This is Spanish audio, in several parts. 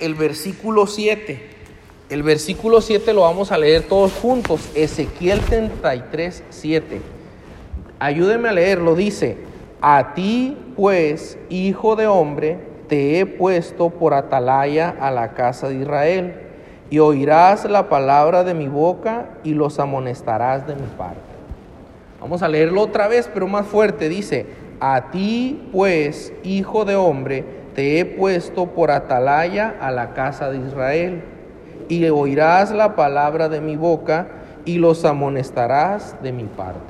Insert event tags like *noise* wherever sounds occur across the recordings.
el versículo 7. El versículo 7 lo vamos a leer todos juntos. Ezequiel 33, 7. Ayúdeme a leerlo. Dice, a ti pues, hijo de hombre, te he puesto por atalaya a la casa de Israel, y oirás la palabra de mi boca y los amonestarás de mi parte. Vamos a leerlo otra vez, pero más fuerte. Dice, a ti pues, hijo de hombre, te he puesto por atalaya a la casa de Israel, y oirás la palabra de mi boca y los amonestarás de mi parte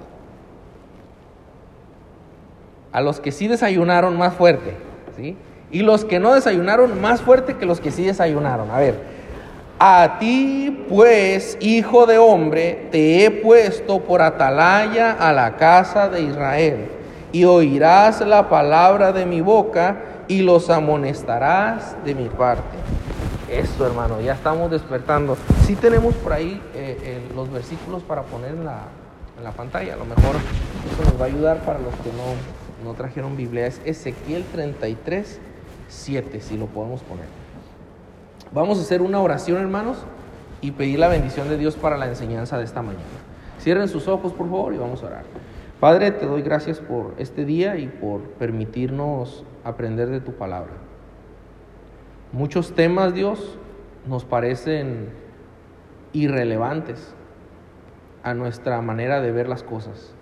a los que sí desayunaron más fuerte, ¿sí? Y los que no desayunaron más fuerte que los que sí desayunaron. A ver, a ti pues, hijo de hombre, te he puesto por atalaya a la casa de Israel, y oirás la palabra de mi boca y los amonestarás de mi parte. Esto, hermano, ya estamos despertando. Sí tenemos por ahí eh, eh, los versículos para poner en la, en la pantalla. A lo mejor eso nos va a ayudar para los que no, no trajeron Biblia, es Ezequiel 33, 7, si lo podemos poner. Vamos a hacer una oración, hermanos, y pedir la bendición de Dios para la enseñanza de esta mañana. Cierren sus ojos, por favor, y vamos a orar. Padre, te doy gracias por este día y por permitirnos aprender de tu palabra. Muchos temas, Dios, nos parecen irrelevantes a nuestra manera de ver las cosas.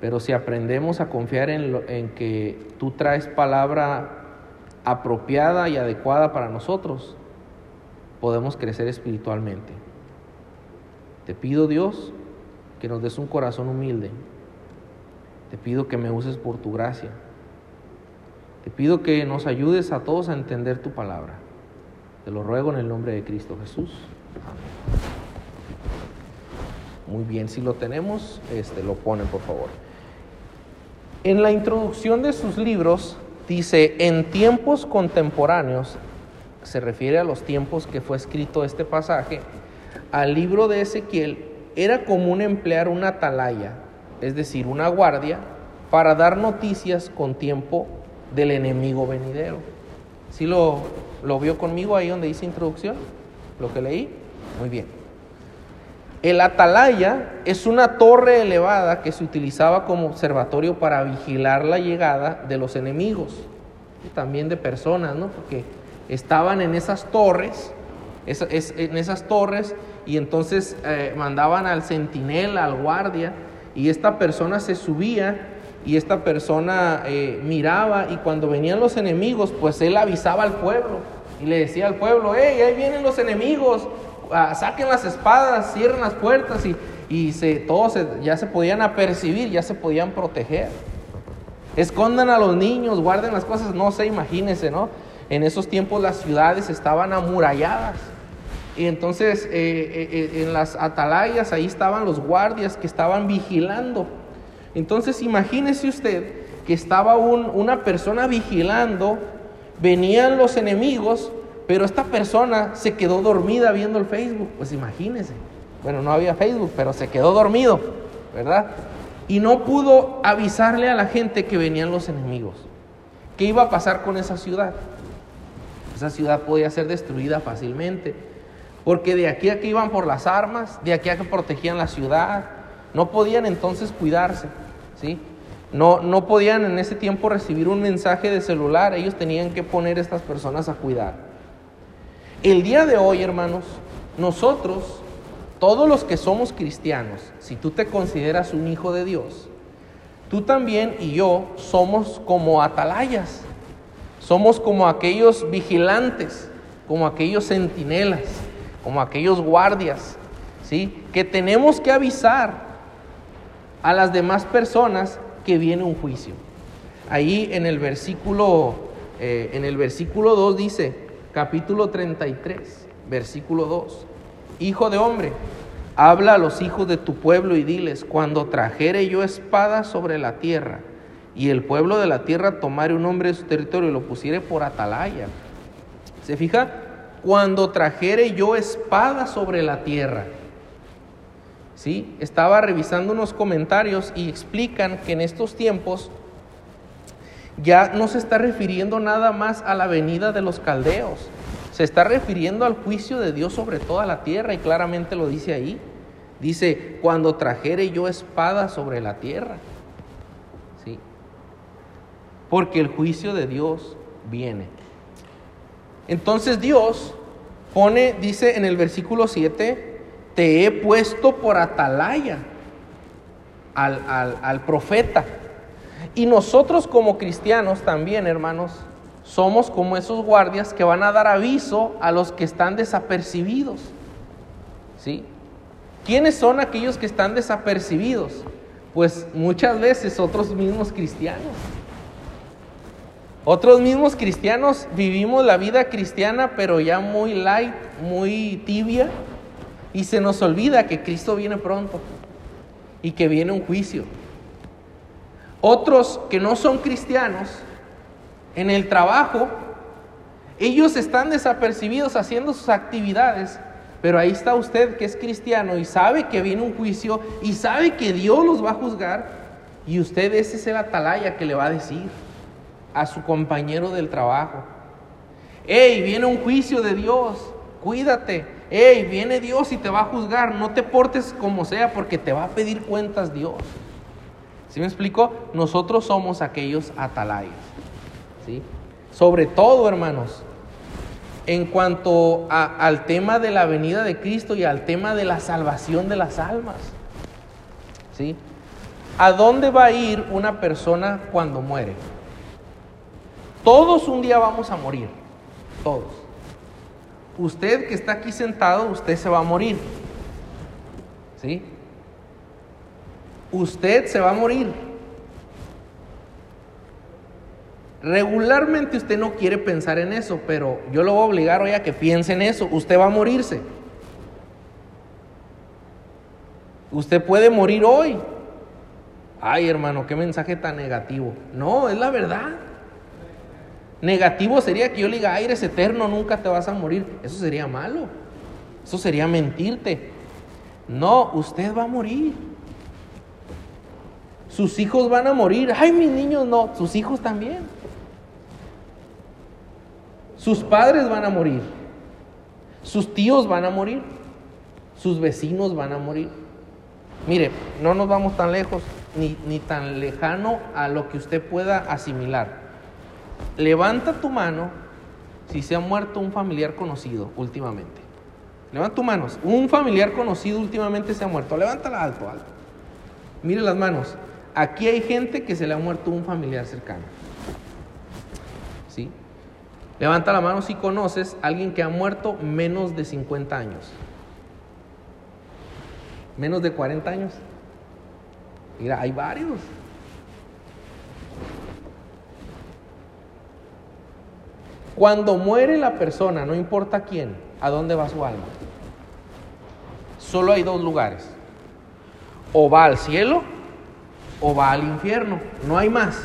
Pero si aprendemos a confiar en, que tú traes palabra apropiada y adecuada para nosotros, podemos crecer espiritualmente. Te pido Dios que nos des un corazón humilde. Te pido que me uses por tu gracia. Te pido que nos ayudes a todos a entender tu palabra. Te lo ruego en el nombre de Cristo Jesús. Muy bien, si lo tenemos, este, lo ponen por favor. En la introducción de sus libros dice, en tiempos contemporáneos, se refiere a los tiempos que fue escrito este pasaje, al libro de Ezequiel era común emplear una atalaya, es decir, una guardia, para dar noticias con tiempo del enemigo venidero. ¿Sí lo, lo vio conmigo ahí donde dice introducción? ¿Lo que leí? Muy bien. El atalaya es una torre elevada que se utilizaba como observatorio para vigilar la llegada de los enemigos y también de personas, ¿no? Porque estaban en esas torres, en esas torres, y entonces eh, mandaban al centinela, al guardia, y esta persona se subía y esta persona eh, miraba, y cuando venían los enemigos, pues él avisaba al pueblo y le decía al pueblo, hey, ahí vienen los enemigos, Ah, saquen las espadas, cierren las puertas y, y se, todos ya se podían apercibir, ya se podían proteger. Escondan a los niños, guarden las cosas, no sé, imagínense, ¿no? En esos tiempos las ciudades estaban amuralladas. Y entonces eh, eh, en las atalayas ahí estaban los guardias que estaban vigilando. Entonces imagínese usted que estaba un, una persona vigilando, venían los enemigos pero esta persona se quedó dormida viendo el Facebook. Pues imagínense. Bueno, no había Facebook, pero se quedó dormido, ¿verdad? Y no pudo avisarle a la gente que venían los enemigos. ¿Qué iba a pasar con esa ciudad? Esa ciudad podía ser destruida fácilmente. Porque de aquí a que iban por las armas, de aquí a que protegían la ciudad, no podían entonces cuidarse, ¿sí? No, no podían en ese tiempo recibir un mensaje de celular, ellos tenían que poner a estas personas a cuidar. El día de hoy, hermanos, nosotros, todos los que somos cristianos, si tú te consideras un hijo de Dios, tú también y yo somos como atalayas, somos como aquellos vigilantes, como aquellos centinelas, como aquellos guardias, ¿sí? Que tenemos que avisar a las demás personas que viene un juicio. Ahí en el versículo, eh, en el versículo 2 dice, capítulo 33, versículo 2. Hijo de hombre, habla a los hijos de tu pueblo y diles, cuando trajere yo espada sobre la tierra, y el pueblo de la tierra tomare un hombre de su territorio y lo pusiere por atalaya. ¿Se fija? Cuando trajere yo espada sobre la tierra. ¿Sí? Estaba revisando unos comentarios y explican que en estos tiempos ya no se está refiriendo nada más a la venida de los caldeos, se está refiriendo al juicio de Dios sobre toda la tierra y claramente lo dice ahí. Dice, cuando trajere yo espada sobre la tierra. ¿Sí? Porque el juicio de Dios viene. Entonces Dios pone, dice en el versículo 7, te he puesto por atalaya al, al profeta. Y nosotros como cristianos también, hermanos, somos como esos guardias que van a dar aviso a los que están desapercibidos. ¿Sí? ¿Quiénes son aquellos que están desapercibidos? Pues muchas veces otros mismos cristianos. Otros mismos cristianos vivimos la vida cristiana pero ya muy light, muy tibia y se nos olvida que Cristo viene pronto y que viene un juicio. Otros que no son cristianos, en el trabajo, ellos están desapercibidos haciendo sus actividades, pero ahí está usted que es cristiano y sabe que viene un juicio y sabe que Dios los va a juzgar y usted ese es el atalaya que le va a decir a su compañero del trabajo. Hey, viene un juicio de Dios, cuídate. Hey, viene Dios y te va a juzgar, no te portes como sea porque te va a pedir cuentas Dios. ¿Sí me explico? Nosotros somos aquellos atalayas. ¿sí? Sobre todo, hermanos, en cuanto al tema de la venida de Cristo y al tema de la salvación de las almas. ¿sí? ¿A dónde va a ir una persona cuando muere? Todos un día vamos a morir, todos. Usted que está aquí sentado, usted se va a morir. ¿Sí? Usted se va a morir. Regularmente usted no quiere pensar en eso, pero yo lo voy a obligar hoy a que piense en eso. Usted va a morirse. Usted puede morir hoy. Ay, hermano, qué mensaje tan negativo. No, es la verdad. Negativo sería que yo diga, ay, eres eterno, nunca te vas a morir. Eso sería malo. Eso sería mentirte. No, usted va a morir. Sus hijos van a morir. Ay, mis niños no, sus hijos también. Sus padres van a morir. Sus tíos van a morir. Sus vecinos van a morir. Mire, no nos vamos tan lejos ni, ni tan lejano a lo que usted pueda asimilar. Levanta tu mano si se ha muerto un familiar conocido últimamente. Levanta tu mano. Un familiar conocido últimamente se ha muerto. Levántala alto, alto. Mire las manos. Aquí hay gente que se le ha muerto un familiar cercano. ¿Sí? Levanta la mano si conoces a alguien que ha muerto menos de 50 años. Menos de 40 años. Mira, hay varios. Cuando muere la persona, no importa quién, ¿a dónde va su alma? Solo hay dos lugares. O va al cielo o va al infierno. No hay más.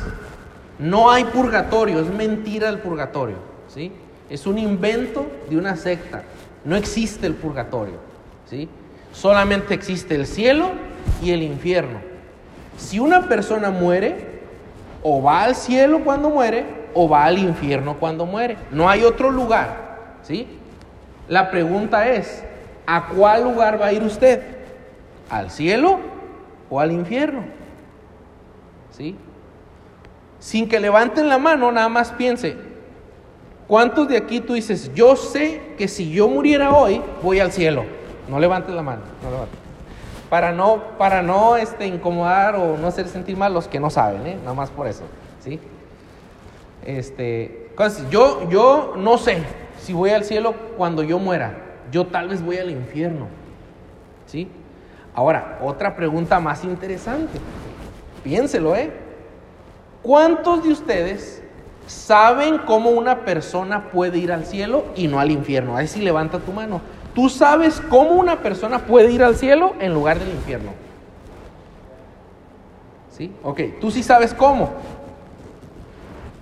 No hay purgatorio, es mentira el purgatorio. ¿sí? Es un invento de una secta. No existe el purgatorio, ¿sí? Solamente existe el cielo y el infierno. Si una persona muere, o va al cielo cuando muere, o va al infierno cuando muere. No hay otro lugar, ¿sí? La pregunta es, ¿a cuál lugar va a ir usted? ¿Al cielo o al infierno? ¿Sí? Sin que levanten la mano, nada más piense, ¿Cuántos de aquí tú dices, yo sé que si yo muriera hoy, voy al cielo? No levantes la mano, no. Para no, para no este, incomodar o no hacer sentir mal los que no saben, ¿eh? Nada más por eso, ¿sí? Este, yo, yo no sé si voy al cielo cuando yo muera. Yo tal vez voy al infierno, ¿sí? Ahora, otra pregunta más interesante. Piénselo, ¿eh? ¿Cuántos de ustedes saben cómo una persona puede ir al cielo y no al infierno. Ahí sí levanta tu mano. Tú sabes cómo una persona puede ir al cielo en lugar del infierno. ¿Sí? Ok, tú sí sabes cómo.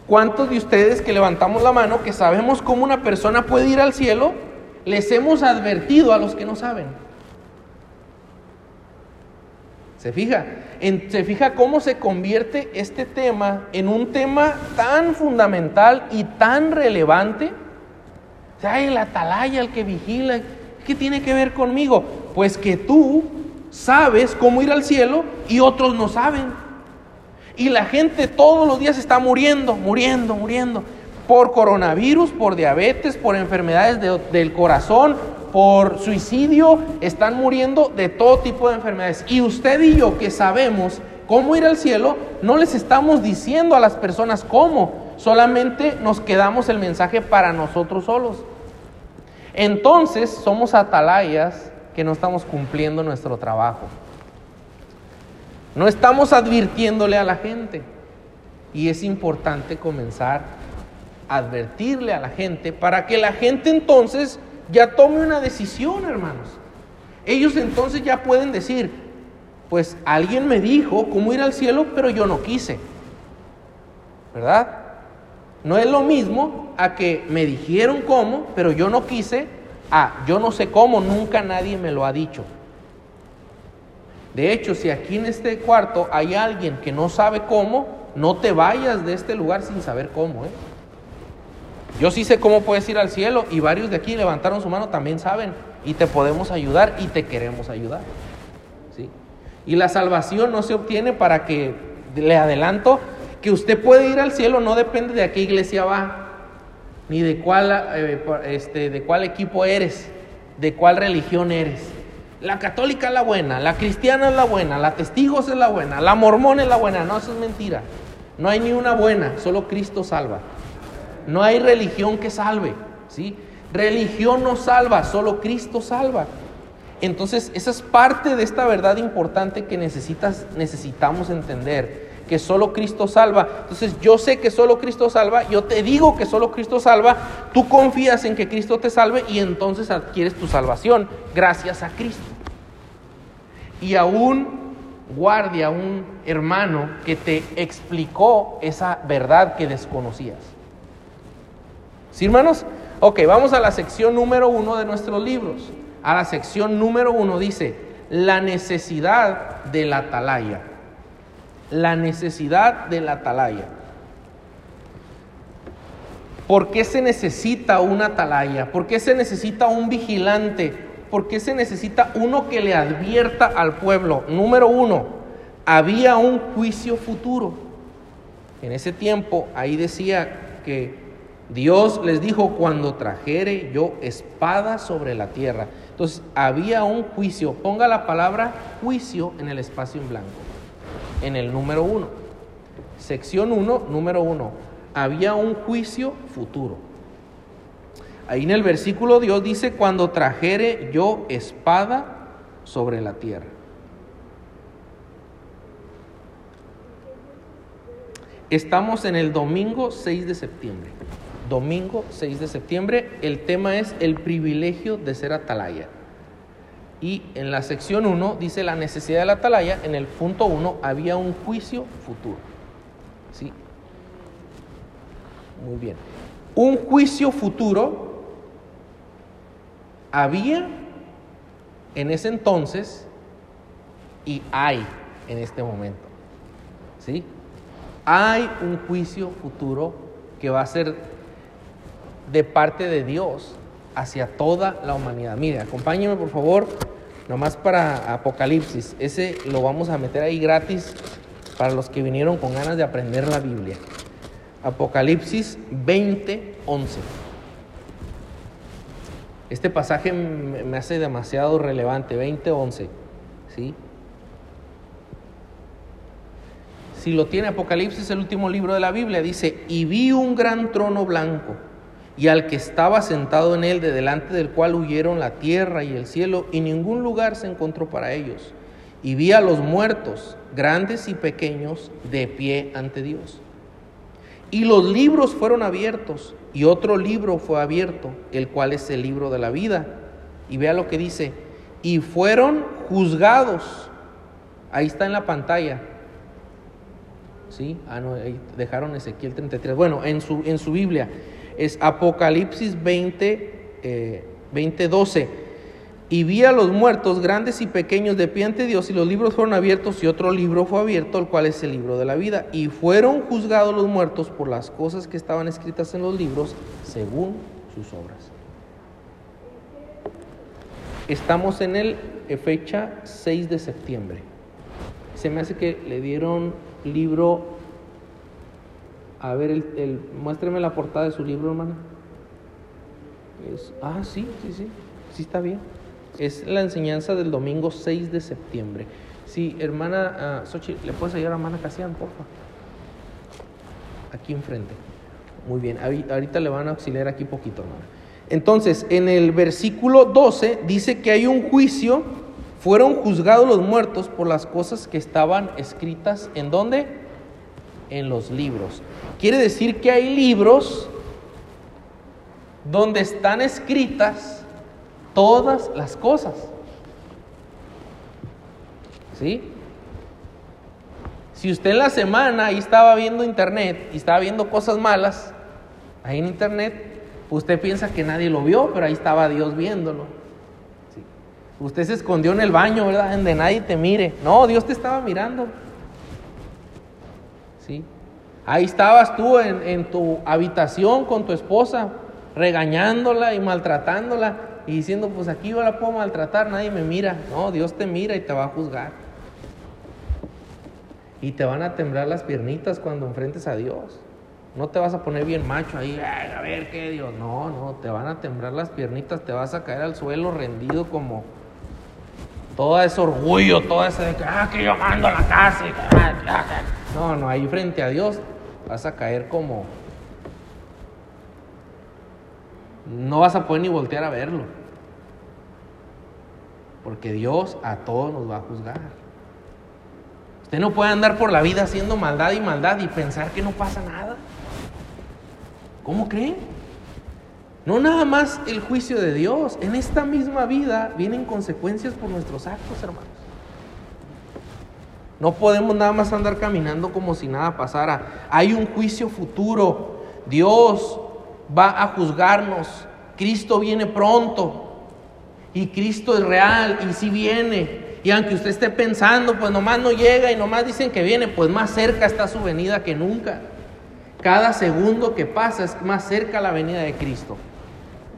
¿Cuántos de ustedes que levantamos la mano que sabemos cómo una persona puede ir al cielo, les hemos advertido a los que no saben? ¿Se fija? se fija cómo se convierte este tema en un tema tan fundamental y tan relevante, Ay, el atalaya, el que vigila, ¿qué tiene que ver conmigo? Pues que tú sabes cómo ir al cielo y otros no saben. Y la gente todos los días está muriendo, muriendo, muriendo. Por coronavirus, por diabetes, por enfermedades del corazón, por suicidio, están muriendo de todo tipo de enfermedades. Y usted y yo que sabemos cómo ir al cielo, no les estamos diciendo a las personas cómo, solamente nos quedamos el mensaje para nosotros solos. Entonces somos atalayas que no estamos cumpliendo nuestro trabajo. No estamos advirtiéndole a la gente. Y es importante comenzar a advertirle a la gente para que la gente entonces ya tome una decisión, hermanos. Ellos entonces ya pueden decir, pues alguien me dijo cómo ir al cielo, pero yo no quise. ¿Verdad? No es lo mismo a que me dijeron cómo, pero yo no quise, a yo no sé cómo, nunca nadie me lo ha dicho. De hecho, si aquí en este cuarto hay alguien que no sabe cómo, no te vayas de este lugar sin saber cómo. ¿eh? Yo sí sé cómo puedes ir al cielo y varios de aquí levantaron su mano también saben y te podemos ayudar y te queremos ayudar. ¿sí? Y la salvación no se obtiene para que, le adelanto, que usted puede ir al cielo no depende de a qué iglesia va, ni de cuál, eh, este, de cuál equipo eres, de cuál religión eres. La católica es la buena, la cristiana es la buena, la testigos es la buena, la mormona es la buena. No, eso es mentira. No hay ni una buena, solo Cristo salva. No hay religión que salve, ¿sí? Religión no salva, solo Cristo salva. Entonces, esa es parte de esta verdad importante que necesitas, necesitamos entender, que solo Cristo salva. Entonces, yo sé que solo Cristo salva, yo te digo que solo Cristo salva, tú confías en que Cristo te salve y entonces adquieres tu salvación gracias a Cristo. Y aún guardia un hermano que te explicó esa verdad que desconocías. ¿Sí, hermanos? Ok, vamos a la sección número uno de nuestros libros. A la sección número uno dice, la necesidad de la atalaya. La necesidad de la atalaya. ¿Por qué se necesita una atalaya? ¿Por qué se necesita un vigilante? ¿Por qué se necesita uno que le advierta al pueblo? Número uno, había un juicio futuro. En ese tiempo, ahí decía que Dios les dijo, cuando trajere yo espada sobre la tierra. Entonces había un juicio. Ponga la palabra juicio en el espacio en blanco. En el número uno. Sección uno, número uno. Había un juicio futuro. Ahí en el versículo Dios dice, cuando trajere yo espada sobre la tierra. Estamos en el domingo 6 de septiembre domingo 6 de septiembre. El tema es el privilegio de ser atalaya. Y en la sección 1 dice la necesidad de la atalaya. En el punto 1 había un juicio futuro. ¿Sí? Muy bien. Un juicio futuro había en ese entonces y hay en este momento. ¿Sí? Hay un juicio futuro que va a ser de parte de Dios hacia toda la humanidad. Mire, acompáñeme por favor, nomás para Apocalipsis. Ese lo vamos a meter ahí gratis para los que vinieron con ganas de aprender la Biblia. Apocalipsis 20, 11. Este pasaje me hace demasiado relevante, 20, 11. ¿Sí? Si lo tiene Apocalipsis, el último libro de la Biblia, dice, y vi un gran trono blanco y al que estaba sentado en él, de delante del cual huyeron la tierra y el cielo, y ningún lugar se encontró para ellos. Y vi a los muertos, grandes y pequeños, de pie ante Dios. Y los libros fueron abiertos, y otro libro fue abierto, el cual es el libro de la vida. Y vea lo que dice, y fueron juzgados. Ahí está en la pantalla. ¿Sí? Ah, no, ahí dejaron Ezequiel 33. Bueno, en su, en su Biblia es Apocalipsis 20, 20, 12. Y vi a los muertos, grandes y pequeños, de pie ante Dios, y los libros fueron abiertos, y otro libro fue abierto, el cual es el libro de la vida. Y fueron juzgados los muertos por las cosas que estaban escritas en los libros, según sus obras. Estamos en el eh, fecha 6 de septiembre. Se me hace que le dieron libro. A ver, el, el, muéstreme la portada de su libro, hermana. Es, ah, sí, sí, sí. Sí está bien. Es la enseñanza del domingo 6 de septiembre. Sí, hermana uh, ¿le puedes ayudar a hermana Casian, porfa? Aquí enfrente. Muy bien, ahorita le van a auxiliar aquí poquito, hermana. Entonces, en el versículo 12 dice que hay un juicio, fueron juzgados los muertos por las cosas que estaban escritas en dónde? En los libros. Quiere decir que hay libros donde están escritas todas las cosas. ¿Sí? Si usted en la semana ahí estaba viendo internet y estaba viendo cosas malas, ahí en internet, usted piensa que nadie lo vio, pero ahí estaba Dios viéndolo. Usted se escondió en el baño, ¿verdad? Donde nadie te mire. No, Dios te estaba mirando. ¿Sí? Ahí estabas tú en, en tu habitación con tu esposa, regañándola y maltratándola y diciendo, pues aquí yo la puedo maltratar, nadie me mira. No, Dios te mira y te va a juzgar. Y te van a temblar las piernitas cuando enfrentes a Dios. No te vas a poner bien macho ahí, a ver qué Dios. No, no, te van a temblar las piernitas, te vas a caer al suelo rendido como todo ese orgullo, todo ese de que, ah, que yo mando la casa. No, no, ahí frente a Dios vas a caer como. No vas a poder ni voltear a verlo. Porque Dios a todos nos va a juzgar. Usted no puede andar por la vida haciendo maldad y maldad y pensar que no pasa nada. ¿Cómo creen? No nada más el juicio de Dios. En esta misma vida vienen consecuencias por nuestros actos, hermanos. No podemos nada más andar caminando como si nada pasara. Hay un juicio futuro. Dios va a juzgarnos. Cristo viene pronto. Y Cristo es real y si viene. Y aunque usted esté pensando, pues nomás no llega y nomás dicen que viene, pues más cerca está su venida que nunca. Cada segundo que pasa es más cerca la venida de Cristo.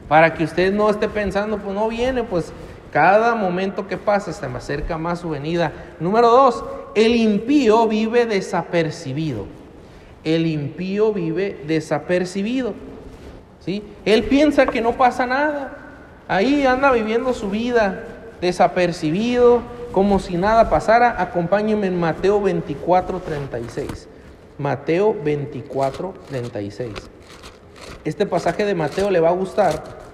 Para que usted no esté pensando, pues no viene, pues cada momento que pasa se acerca más su venida. Número dos, el impío vive desapercibido. El impío vive desapercibido. ¿sí? Él piensa que no pasa nada. Ahí anda viviendo su vida desapercibido, como si nada pasara. Acompáñenme en Mateo 24, 36. Mateo 24, 36. Este pasaje de Mateo le va a gustar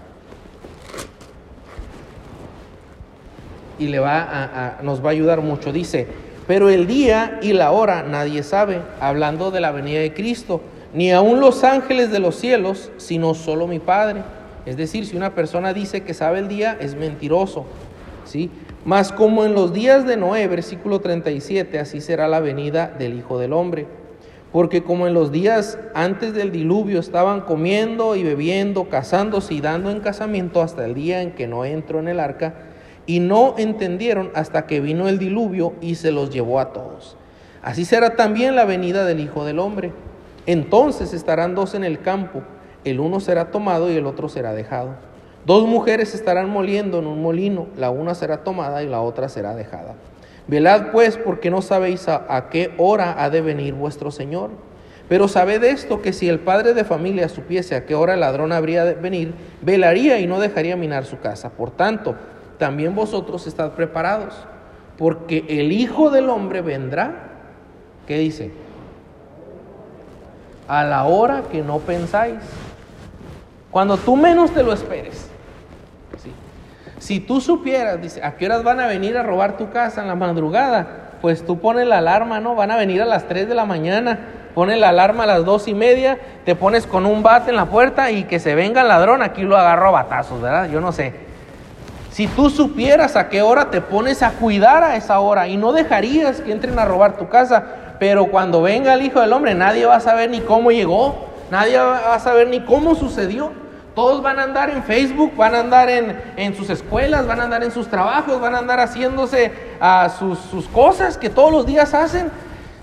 y le va a, nos va a ayudar mucho. Dice, pero el día y la hora nadie sabe, hablando de la venida de Cristo, ni aun los ángeles de los cielos, sino solo mi Padre. Es decir, si una persona dice que sabe el día, es mentiroso. ¿sí? Mas como en los días de Noé, versículo 37, así será la venida del Hijo del Hombre. Porque como en los días antes del diluvio estaban comiendo y bebiendo, casándose y dando en casamiento hasta el día en que no entró en el arca, y no entendieron hasta que vino el diluvio y se los llevó a todos. Así será también la venida del Hijo del Hombre. Entonces estarán dos en el campo, el uno será tomado y el otro será dejado. Dos mujeres estarán moliendo en un molino, la una será tomada y la otra será dejada. Velad pues porque no sabéis a, qué hora ha de venir vuestro Señor. Pero sabed esto, que si el padre de familia supiese a qué hora el ladrón habría de venir, velaría y no dejaría minar su casa. Por tanto, también vosotros estad preparados, porque el Hijo del Hombre vendrá, ¿qué dice? A la hora que no pensáis, cuando tú menos te lo esperes. Si tú supieras, dice, ¿a qué horas van a venir a robar tu casa en la madrugada? Pues tú pones la alarma, ¿no? Van a venir a las 3 de la mañana, pones la alarma a las dos y media, te pones con un bate en la puerta y que se venga el ladrón, aquí lo agarro a batazos, ¿verdad? Yo no sé. Si tú supieras a qué hora te pones a cuidar a esa hora y no dejarías que entren a robar tu casa, pero cuando venga el Hijo del Hombre nadie va a saber ni cómo llegó, nadie va a saber ni cómo sucedió. Todos van a andar en Facebook, van a andar en, sus escuelas, van a andar en sus trabajos, van a andar haciéndose a sus, sus, cosas que todos los días hacen.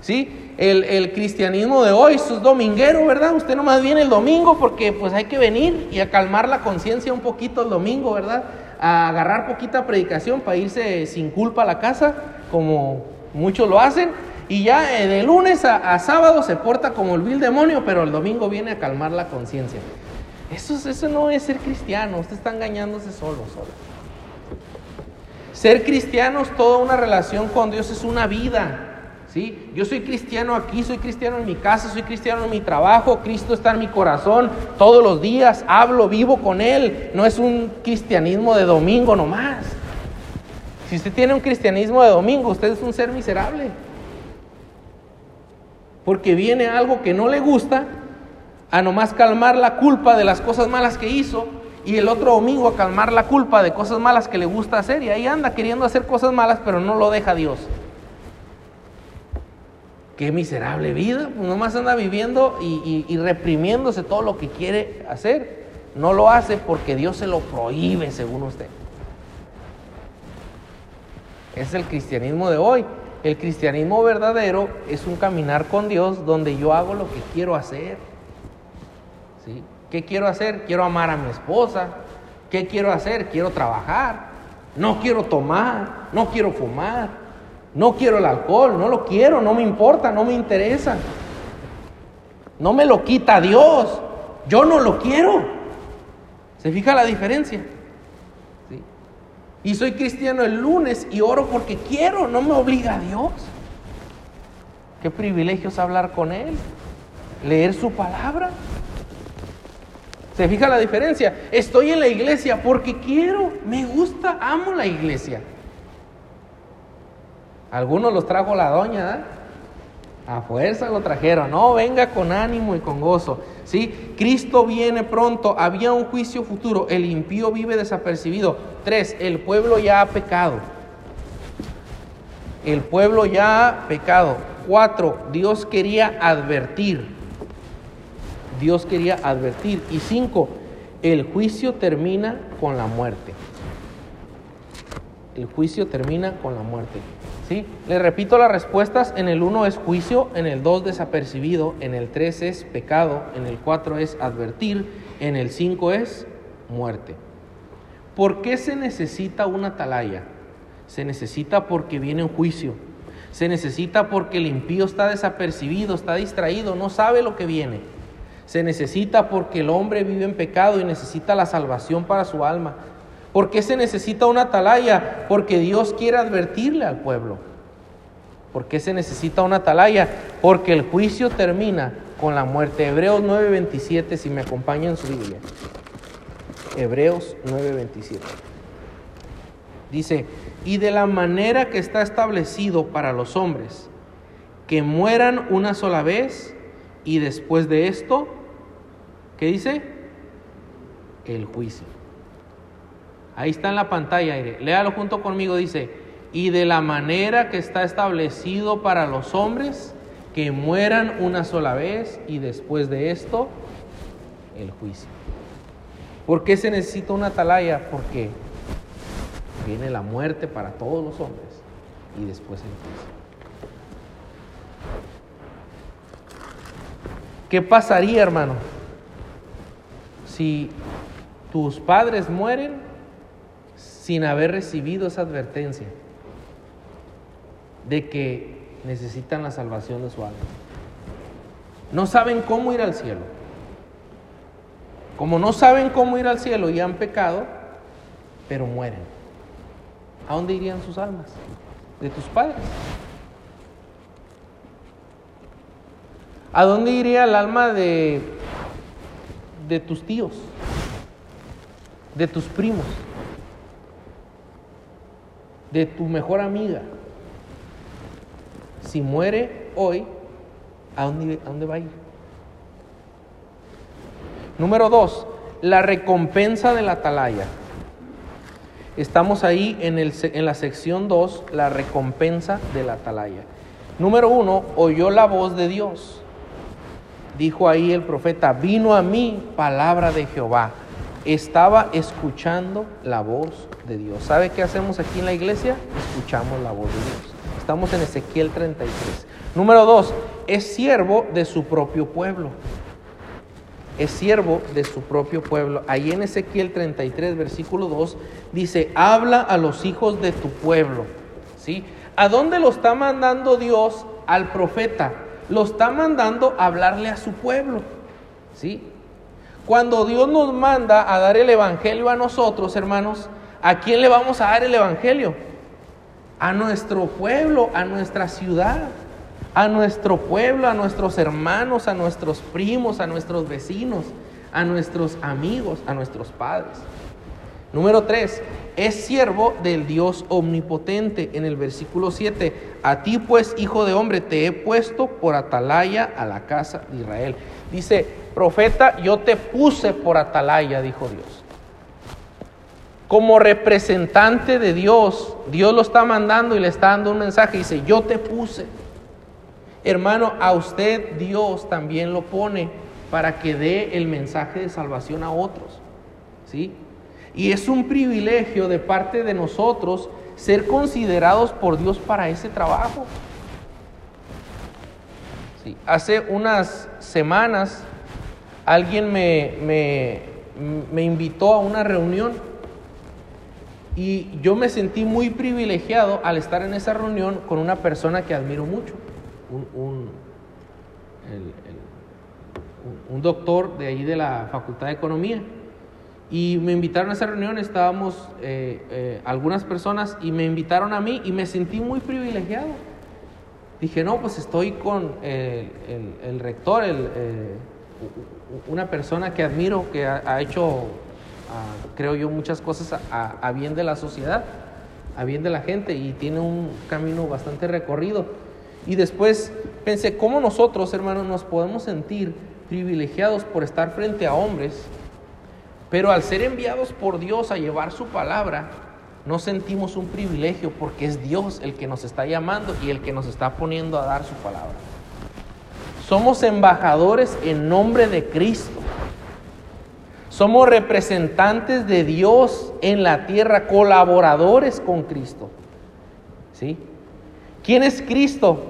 ¿sí? el, el, cristianismo de hoy es dominguero, ¿verdad? Usted nomás viene el domingo porque pues hay que venir y a calmar la conciencia un poquito el domingo, ¿verdad? A agarrar poquita predicación para irse sin culpa a la casa, como muchos lo hacen. Y ya eh, de lunes a, sábado se porta como el vil demonio, pero el domingo viene a calmar la conciencia. Eso, eso no es ser cristiano, usted está engañándose solo, solo. Ser cristiano es toda una relación con Dios, es una vida. ¿Sí? Yo soy cristiano aquí, soy cristiano en mi casa, soy cristiano en mi trabajo, Cristo está en mi corazón todos los días, hablo, vivo con Él. No es un cristianismo de domingo nomás. Si usted tiene un cristianismo de domingo, usted es un ser miserable. Porque viene algo que no le gusta a nomás calmar la culpa de las cosas malas que hizo y el otro domingo a calmar la culpa de cosas malas que le gusta hacer y ahí anda queriendo hacer cosas malas pero no lo deja Dios. Qué miserable vida, pues nomás anda viviendo y, reprimiéndose todo lo que quiere hacer. No lo hace porque Dios se lo prohíbe según usted. Es el cristianismo de hoy. El cristianismo verdadero es un caminar con Dios donde yo hago lo que quiero hacer. ¿Sí? ¿Qué quiero hacer? Quiero amar a mi esposa. ¿Qué quiero hacer? Quiero trabajar. No quiero tomar. No quiero fumar. No quiero el alcohol. No lo quiero. No me importa. No me interesa. No me lo quita Dios. Yo no lo quiero. ¿Se fija la diferencia? ¿Sí? Y soy cristiano el lunes y oro porque quiero. No me obliga a Dios. Qué privilegio es hablar con Él. Leer su palabra. ¿Se fija la diferencia? Estoy en la iglesia porque quiero, me gusta, amo la iglesia. Algunos los trajo la doña, ¿eh? A fuerza lo trajeron. No, venga con ánimo y con gozo. ¿Sí? Cristo viene pronto. Había un juicio futuro. El impío vive desapercibido. Tres, el pueblo ya ha pecado. El pueblo ya ha pecado. Cuatro, Dios quería advertir. Dios quería advertir. Y cinco, el juicio termina con la muerte. El juicio termina con la muerte. ¿Sí? Le repito las respuestas. En el 1 es juicio, en el 2 desapercibido, en el 3 es pecado, en el 4 es advertir, en el 5 es muerte. ¿Por qué se necesita una atalaya? Se necesita porque viene un juicio. Se necesita porque el impío está desapercibido, está distraído, no sabe lo que viene. Se necesita porque el hombre vive en pecado y necesita la salvación para su alma. ¿Por qué se necesita una atalaya? Porque Dios quiere advertirle al pueblo. ¿Por qué se necesita una atalaya? Porque el juicio termina con la muerte. Hebreos 9:27, si me acompañan su Biblia. Hebreos 9:27. Dice, y de la manera que está establecido para los hombres, que mueran una sola vez y después de esto, ¿qué dice? El juicio. Ahí está en la pantalla, aire. Léalo junto conmigo, dice, y de la manera que está establecido para los hombres, que mueran una sola vez y después de esto, el juicio. ¿Por qué se necesita una atalaya? Porque viene la muerte para todos los hombres y después el juicio. ¿Qué pasaría, hermano, si tus padres mueren sin haber recibido esa advertencia de que necesitan la salvación de su alma? No saben cómo ir al cielo. Como no saben cómo ir al cielo y han pecado, pero mueren. ¿A dónde irían sus almas? De tus padres. ¿A dónde iría el alma de, de tus tíos? De tus primos? De tu mejor amiga? Si muere hoy, ¿a dónde, va a ir? Número dos, la recompensa de la atalaya. Estamos ahí en, el, en la sección 2, la recompensa de la atalaya. Número uno, oyó la voz de Dios dijo ahí el profeta, vino a mí palabra de Jehová. Estaba escuchando la voz de Dios. ¿Sabe qué hacemos aquí en la iglesia? Escuchamos la voz de Dios. Estamos en Ezequiel 33. Número dos, es siervo de su propio pueblo. Es siervo de su propio pueblo. Ahí en Ezequiel 33, versículo 2, dice, habla a los hijos de tu pueblo. ¿Sí? ¿A dónde lo está mandando Dios al profeta? Lo está mandando a hablarle a su pueblo. ¿Sí? Cuando Dios nos manda a dar el Evangelio a nosotros, hermanos, ¿a quién le vamos a dar el Evangelio? A nuestro pueblo, a nuestra ciudad, a nuestro pueblo, a nuestros hermanos, a nuestros primos, a nuestros vecinos, a nuestros amigos, a nuestros padres. Número 3, es siervo del Dios omnipotente. En el versículo 7, a ti pues, hijo de hombre, te he puesto por atalaya a la casa de Israel. Dice, profeta, yo te puse por atalaya, dijo Dios. Como representante de Dios, Dios lo está mandando y le está dando un mensaje. Dice, yo te puse. Hermano, a usted Dios también lo pone para que dé el mensaje de salvación a otros. ¿Sí? Y es un privilegio de parte de nosotros ser considerados por Dios para ese trabajo. Hace unas semanas alguien me, me, me, invitó a una reunión y yo me sentí muy privilegiado al estar en esa reunión con una persona que admiro mucho, un, un, un doctor de ahí de la Facultad de Economía. Y me invitaron a esa reunión, estábamos eh, eh, algunas personas y me invitaron a mí y me sentí muy privilegiado. Dije, no, pues estoy con el, el, rector, el, eh, una persona que admiro, que ha, hecho, ah, creo yo, muchas cosas a, a, bien de la sociedad, a bien de la gente y tiene un camino bastante recorrido. Y después pensé, ¿cómo nosotros, hermanos, nos podemos sentir privilegiados por estar frente a hombres? Pero al ser enviados por Dios a llevar su palabra, no sentimos un privilegio porque es Dios el que nos está llamando y el que nos está poniendo a dar su palabra. Somos embajadores en nombre de Cristo. Somos representantes de Dios en la tierra, colaboradores con Cristo. ¿Sí? ¿Quién es Cristo?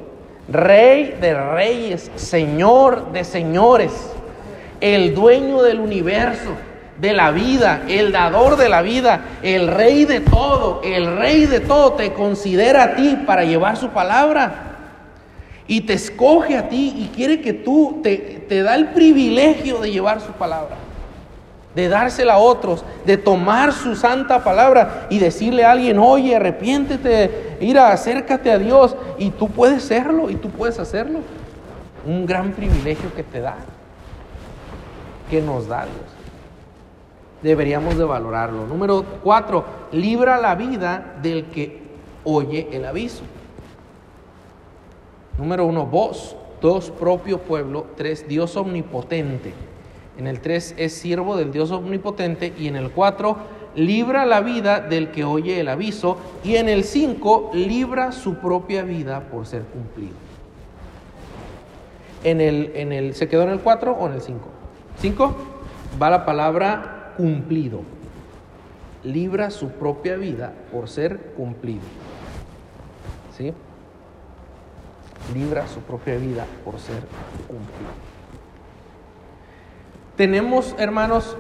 Rey de reyes, Señor de señores, el dueño del universo de la vida, el dador de la vida, el rey de todo, el rey de todo te considera a ti para llevar su palabra. Y te escoge a ti y quiere que tú te, te da el privilegio de llevar su palabra, de dársela a otros, de tomar su santa palabra y decirle a alguien, oye, arrepiéntete, a acércate a Dios. Y tú puedes serlo y tú puedes hacerlo. Un gran privilegio que te da, que nos da Dios deberíamos de valorarlo. Número cuatro, libra la vida del que oye el aviso. Número uno, voz. Dos, propio pueblo. Tres, Dios omnipotente. En el tres es siervo del Dios omnipotente. Y en el cuatro, libra la vida del que oye el aviso. Y en el cinco, libra su propia vida por ser cumplido. En el, en el, ¿Se quedó en el cuatro o en el cinco? ¿Cinco? Va la palabra cumplido. Libra su propia vida por ser cumplido. ¿Sí? Libra su propia vida por ser cumplido. Tenemos, hermanos,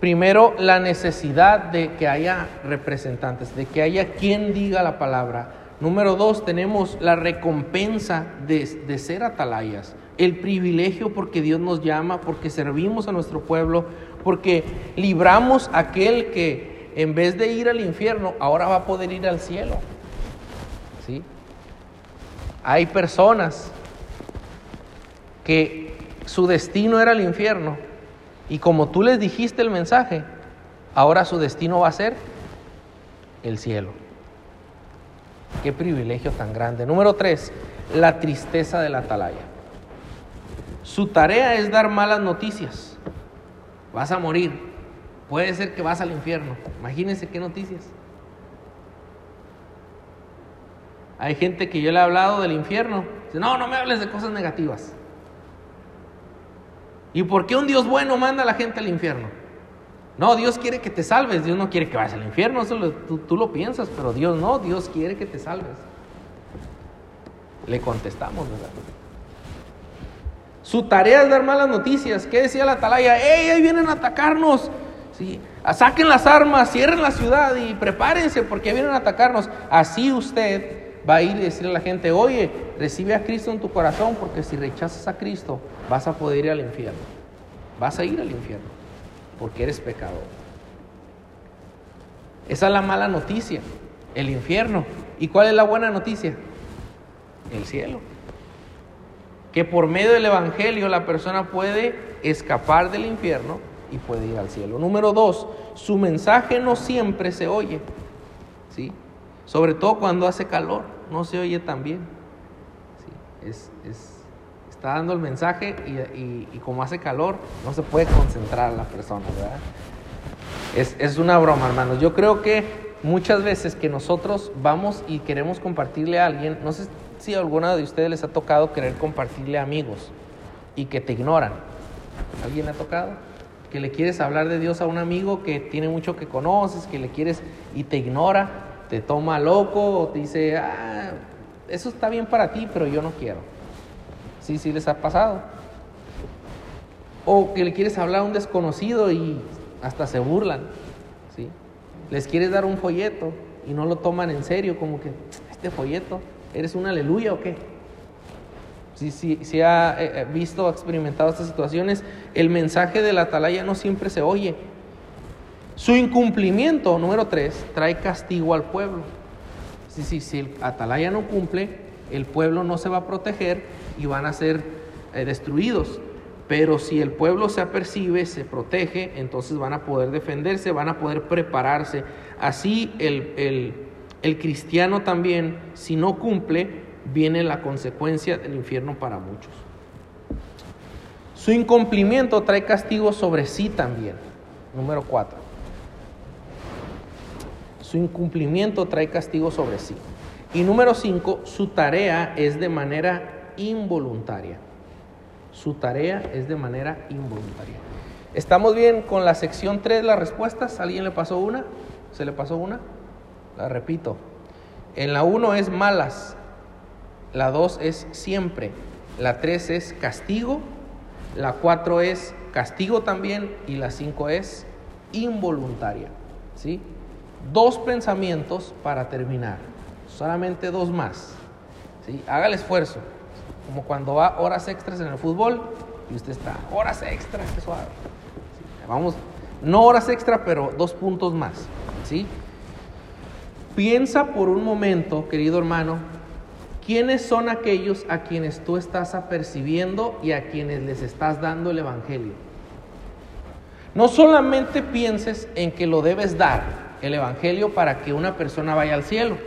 primero la necesidad de que haya representantes, de que haya quien diga la palabra. Número dos, tenemos la recompensa de, de ser atalayas, el privilegio porque Dios nos llama, porque servimos a nuestro pueblo, porque libramos a aquel que en vez de ir al infierno, ahora va a poder ir al cielo. ¿Sí? Hay personas que su destino era el infierno y como tú les dijiste el mensaje, ahora su destino va a ser el cielo. Qué privilegio tan grande. Número tres, la tristeza de la atalaya. Su tarea es dar malas noticias vas a morir, puede ser que vas al infierno. Imagínense qué noticias. Hay gente que yo le he hablado del infierno. Dice, no, no me hables de cosas negativas. ¿Y por qué un Dios bueno manda a la gente al infierno? No, Dios quiere que te salves, Dios no quiere que vayas al infierno, eso tú, tú lo piensas, pero Dios no, Dios quiere que te salves. Le contestamos, ¿verdad? Su tarea es dar malas noticias. ¿Qué decía la atalaya? ¡Ey, ahí vienen a atacarnos! ¿Sí? Saquen las armas, cierren la ciudad y prepárense porque vienen a atacarnos. Así usted va a ir y decirle a la gente, oye, recibe a Cristo en tu corazón porque si rechazas a Cristo vas a poder ir al infierno. Vas a ir al infierno porque eres pecador. Esa es la mala noticia, el infierno. ¿Y cuál es la buena noticia? El cielo. Que por medio del Evangelio la persona puede escapar del infierno y puede ir al cielo. Número dos, su mensaje no siempre se oye, ¿sí? Sobre todo cuando hace calor, no se oye tan bien. Es, está dando el mensaje y, como hace calor, no se puede concentrar la persona, ¿verdad? Es, es una broma, hermanos. Yo creo que muchas veces que nosotros vamos y queremos compartirle a alguien, no sé si alguna de ustedes les ha tocado querer compartirle amigos y que te ignoran. ¿Alguien ha tocado? que le quieres hablar de Dios a un amigo que tiene mucho que conoces, que le quieres y te ignora, te toma loco o te dice, ah, eso está bien para ti, pero yo no quiero. Sí, sí les ha pasado. O que le quieres hablar a un desconocido y hasta se burlan. ¿sí? Les quieres dar un folleto y no lo toman en serio, como que, este folleto, ¿eres un aleluya o qué? si, ha eh, eh, visto, ha experimentado estas situaciones, el mensaje de la atalaya no siempre se oye. Su incumplimiento, número tres, trae castigo al pueblo. Si, si el atalaya no cumple, el pueblo no se va a proteger y van a ser eh, destruidos. Pero si el pueblo se apercibe, se protege, entonces van a poder defenderse, van a poder prepararse. Así el, el cristiano también, si no cumple, viene la consecuencia del infierno para muchos. Su incumplimiento trae castigo sobre sí también. Número cuatro. Su incumplimiento trae castigo sobre sí. Y número cinco, su tarea es de manera involuntaria. Su tarea es de manera involuntaria. ¿Estamos bien con la sección 3 de las respuestas? ¿Alguien le pasó una? ¿Se le pasó una? La repito. En la 1 es malas, la 2 es siempre, la 3 es castigo, la 4 es castigo también y la 5 es involuntaria. ¿sí? Dos pensamientos para terminar, solamente dos más. ¿sí? Haga el esfuerzo, como cuando va horas extras en el fútbol y usted está, horas extras, qué suave. Vamos, no horas extra, pero dos puntos más. ¿sí? Piensa por un momento, querido hermano, ¿Quiénes son aquellos a quienes tú estás apercibiendo y a quienes les estás dando el Evangelio? No solamente pienses en que lo debes dar, el Evangelio, para que una persona vaya al cielo,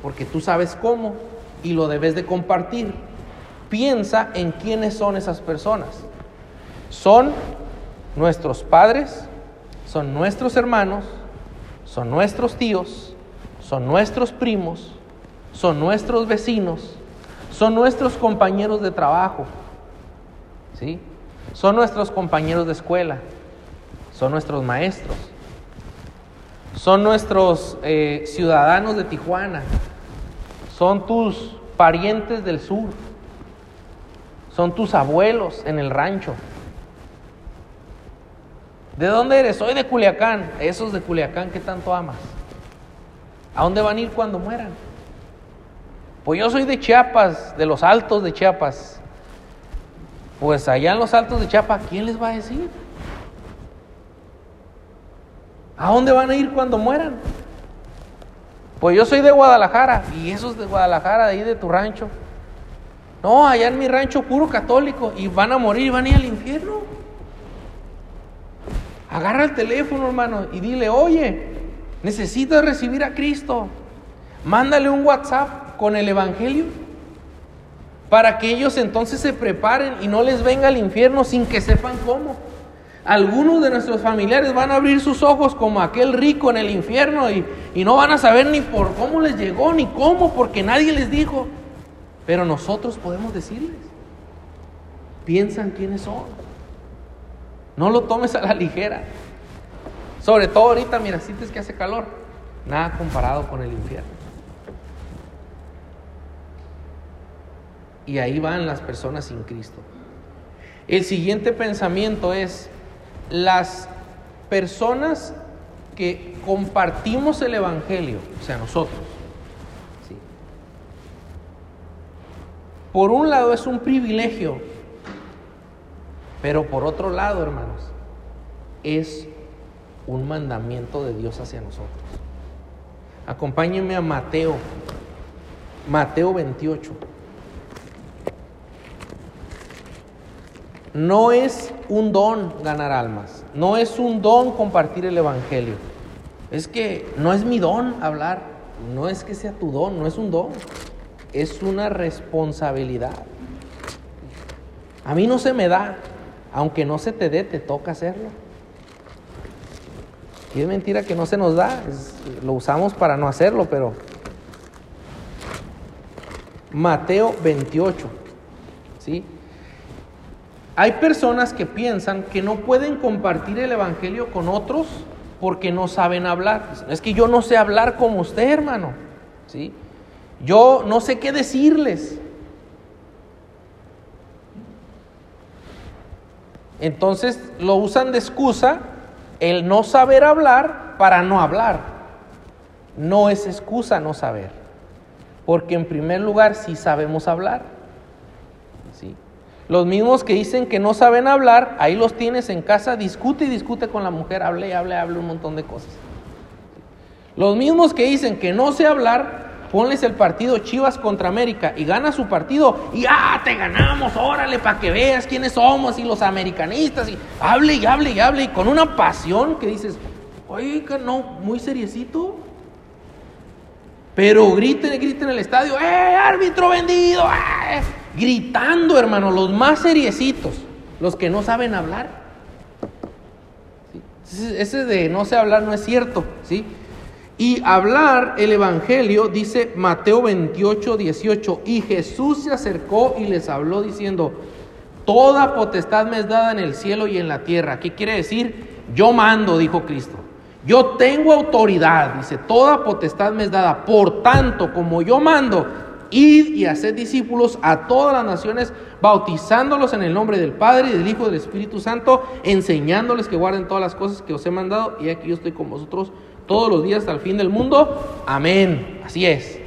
porque tú sabes cómo y lo debes de compartir. Piensa en quiénes son esas personas. Son nuestros padres, son nuestros hermanos, son nuestros tíos, son nuestros primos, son nuestros vecinos, son nuestros compañeros de trabajo, ¿sí? Son nuestros compañeros de escuela, son nuestros maestros, son nuestros eh, ciudadanos de Tijuana, son tus parientes del sur, son tus abuelos en el rancho. ¿De dónde eres? Soy de Culiacán. Esos de Culiacán que tanto amas. ¿A dónde van a ir cuando mueran? Pues yo soy de Chiapas, de los altos de Chiapas. Pues allá en los altos de Chiapas, ¿quién les va a decir? ¿A dónde van a ir cuando mueran? Pues yo soy de Guadalajara, y esos de Guadalajara, de ahí de tu rancho. No, allá en mi rancho puro católico, y van a morir, van a ir al infierno. Agarra el teléfono, hermano, y dile, oye, necesitas recibir a Cristo. Mándale un WhatsApp con el Evangelio? Para que ellos entonces se preparen y no les venga el infierno sin que sepan cómo. Algunos de nuestros familiares van a abrir sus ojos como aquel rico en el infierno y, y no van a saber ni por cómo les llegó, ni cómo, porque nadie les dijo. Pero nosotros podemos decirles. Piensan quiénes son. No lo tomes a la ligera. Sobre todo ahorita, mira, sientes que hace calor. Nada comparado con el infierno. Y ahí van las personas sin Cristo. El siguiente pensamiento es, las personas que compartimos el Evangelio, o sea, nosotros, ¿sí? por un lado es un privilegio, pero por otro lado, hermanos, es un mandamiento de Dios hacia nosotros. Acompáñenme a Mateo, Mateo 28. No es un don ganar almas, no es un don compartir el Evangelio. Es que no es mi don hablar, no es que sea tu don, no es un don, es una responsabilidad. A mí no se me da, aunque no se te dé, te toca hacerlo. Y es mentira que no se nos da, lo usamos para no hacerlo, pero Mateo 28, ¿sí? Hay personas que piensan que no pueden compartir el Evangelio con otros porque no saben hablar. Es que yo no sé hablar como usted, hermano. ¿Sí? Yo no sé qué decirles. Entonces lo usan de excusa el no saber hablar para no hablar. No es excusa no saber. Porque en primer lugar sí sabemos hablar. Los mismos que dicen que no saben hablar, ahí los tienes en casa, discute y discute con la mujer, hable y hable, hable un montón de cosas. Los mismos que dicen que no sé hablar, ponles el partido Chivas contra América y gana su partido y ah, te ganamos, órale, para que veas quiénes somos y los americanistas y hable y hable y hable y con una pasión que dices, oye, no, muy seriecito. Pero griten, griten en el estadio, ¡eh, árbitro vendido! ¡eh! gritando, hermano, los más seriecitos, los que no saben hablar. Ese de no sé hablar no es cierto, ¿sí? Y hablar el Evangelio, dice Mateo 28, 18, y Jesús se acercó y les habló diciendo, toda potestad me es dada en el cielo y en la tierra. ¿Qué quiere decir? Yo mando, dijo Cristo. Yo tengo autoridad, dice, toda potestad me es dada. Por tanto, como yo mando, Id y haced discípulos a todas las naciones, bautizándolos en el nombre del Padre y del Hijo y del Espíritu Santo, enseñándoles que guarden todas las cosas que os he mandado, y aquí yo estoy con vosotros todos los días hasta el fin del mundo. Amén. Así es.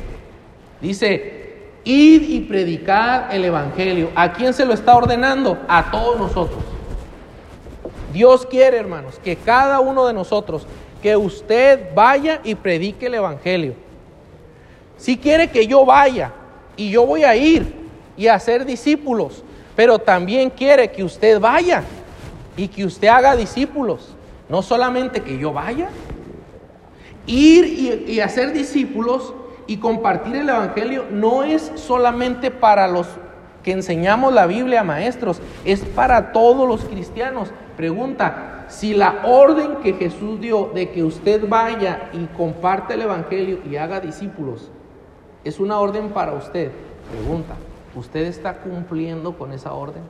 Dice, id y predicad el Evangelio. ¿A quién se lo está ordenando? A todos nosotros. Dios quiere, hermanos, que cada uno de nosotros, que usted vaya y predique el Evangelio. Si quiere que yo vaya y yo voy a ir y a hacer discípulos, pero también quiere que usted vaya y que usted haga discípulos. No solamente que yo vaya, ir y, hacer discípulos y compartir el Evangelio no es solamente para los que enseñamos la Biblia, maestros, es para todos los cristianos. Pregunta, si la orden que Jesús dio de que usted vaya y comparte el Evangelio y haga discípulos, es una orden para usted. Pregunta, ¿usted está cumpliendo con esa orden?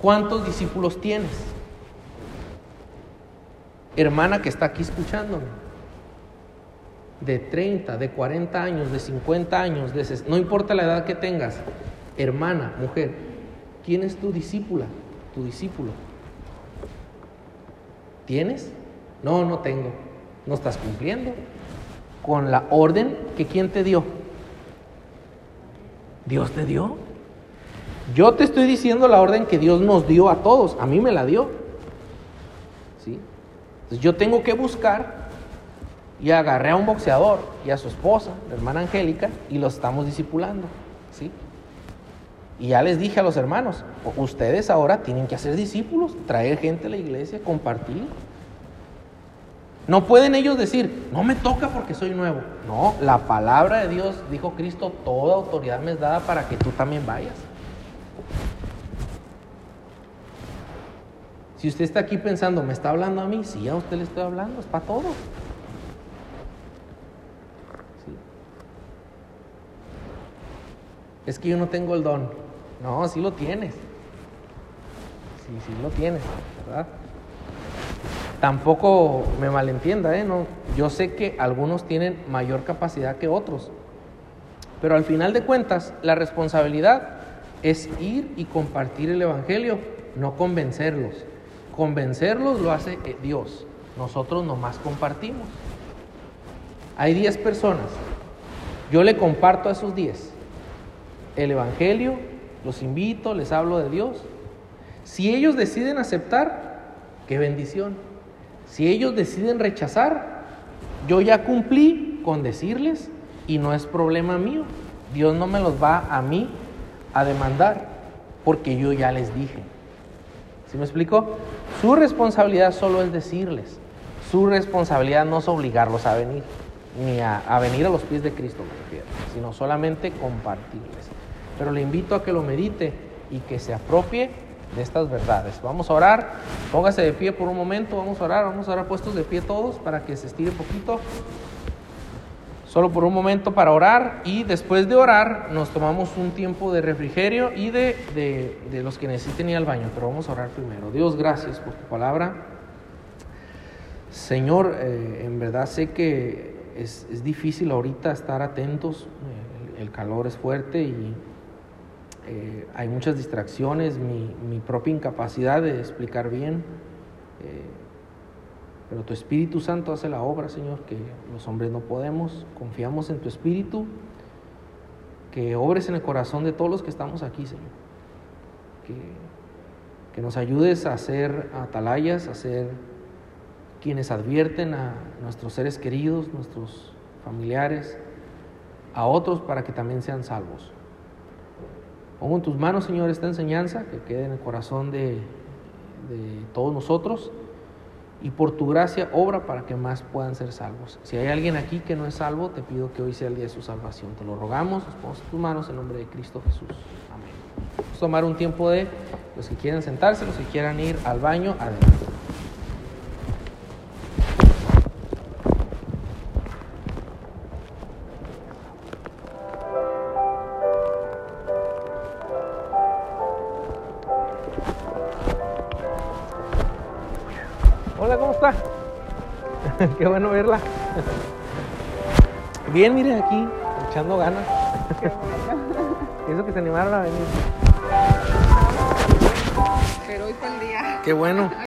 ¿Cuántos discípulos tienes? Hermana que está aquí escuchándome, de 30, de 40 años, de 50 años, no importa la edad que tengas, hermana, mujer, ¿quién es tu discípula, tu discípulo? ¿Tienes? No, no tengo. ¿No estás cumpliendo? con la orden que quién te dio. Dios te dio. Yo te estoy diciendo la orden que Dios nos dio a todos. A mí me la dio. ¿Sí? Yo tengo que buscar y agarré a un boxeador y a su esposa, la hermana Angélica, y los estamos discipulando. ¿Sí? Y ya les dije a los hermanos, ustedes ahora tienen que hacer discípulos, traer gente a la iglesia, compartir. No pueden ellos decir, no me toca porque soy nuevo. No, la palabra de Dios, dijo Cristo, toda autoridad me es dada para que tú también vayas. Si usted está aquí pensando, ¿me está hablando a mí? Sí, a usted le estoy hablando, es para todos. Es que yo no tengo el don. No, sí lo tienes. Sí, sí lo tienes, ¿verdad? Tampoco me malentienda, ¿eh? no, yo sé que algunos tienen mayor capacidad que otros, pero al final de cuentas la responsabilidad es ir y compartir el Evangelio, no convencerlos. Convencerlos lo hace eh, Dios. Nosotros nomás compartimos. Hay 10 personas. Yo le comparto a esos 10 el Evangelio, los invito, les hablo de Dios. Si ellos deciden aceptar, qué bendición. Si ellos deciden rechazar, yo ya cumplí con decirles y no es problema mío. Dios no me los va a mí a demandar porque yo ya les dije. ¿Sí me explico? Su responsabilidad solo es decirles. Su responsabilidad no es obligarlos a venir, ni a, venir a los pies de Cristo, sino solamente compartirles. Pero le invito a que lo medite y que se apropie de estas verdades. Vamos a orar, póngase de pie por un momento, vamos a orar, vamos a orar puestos de pie todos para que se estire un poquito solo por un momento para orar y después de orar nos tomamos un tiempo de refrigerio y de, los que necesiten ir al baño, pero vamos a orar primero. Dios, gracias por tu palabra. Señor, eh, en verdad sé que es, difícil ahorita estar atentos, el, calor es fuerte y eh, hay muchas distracciones, mi, propia incapacidad de explicar bien. Eh, pero tu Espíritu Santo hace la obra, Señor, que los hombres no podemos. Confiamos en tu Espíritu, que obres en el corazón de todos los que estamos aquí, Señor. Que, que nos ayudes a ser atalayas, a ser quienes advierten a nuestros seres queridos, nuestros familiares, a otros para que también sean salvos. Pongo en tus manos, Señor, esta enseñanza que quede en el corazón de, de todos nosotros y por tu gracia obra para que más puedan ser salvos. Si hay alguien aquí que no es salvo, te pido que hoy sea el día de su salvación. Te lo rogamos, nos tus manos en nombre de Cristo Jesús. Amén. Vamos a tomar un tiempo de los que quieran sentarse, los que quieran ir al baño, adelante. Qué bueno verla. Bien, miren aquí, echando ganas. Qué *laughs* bueno. Eso que se animaron a venir. Pero hoy fue el día. Qué bueno.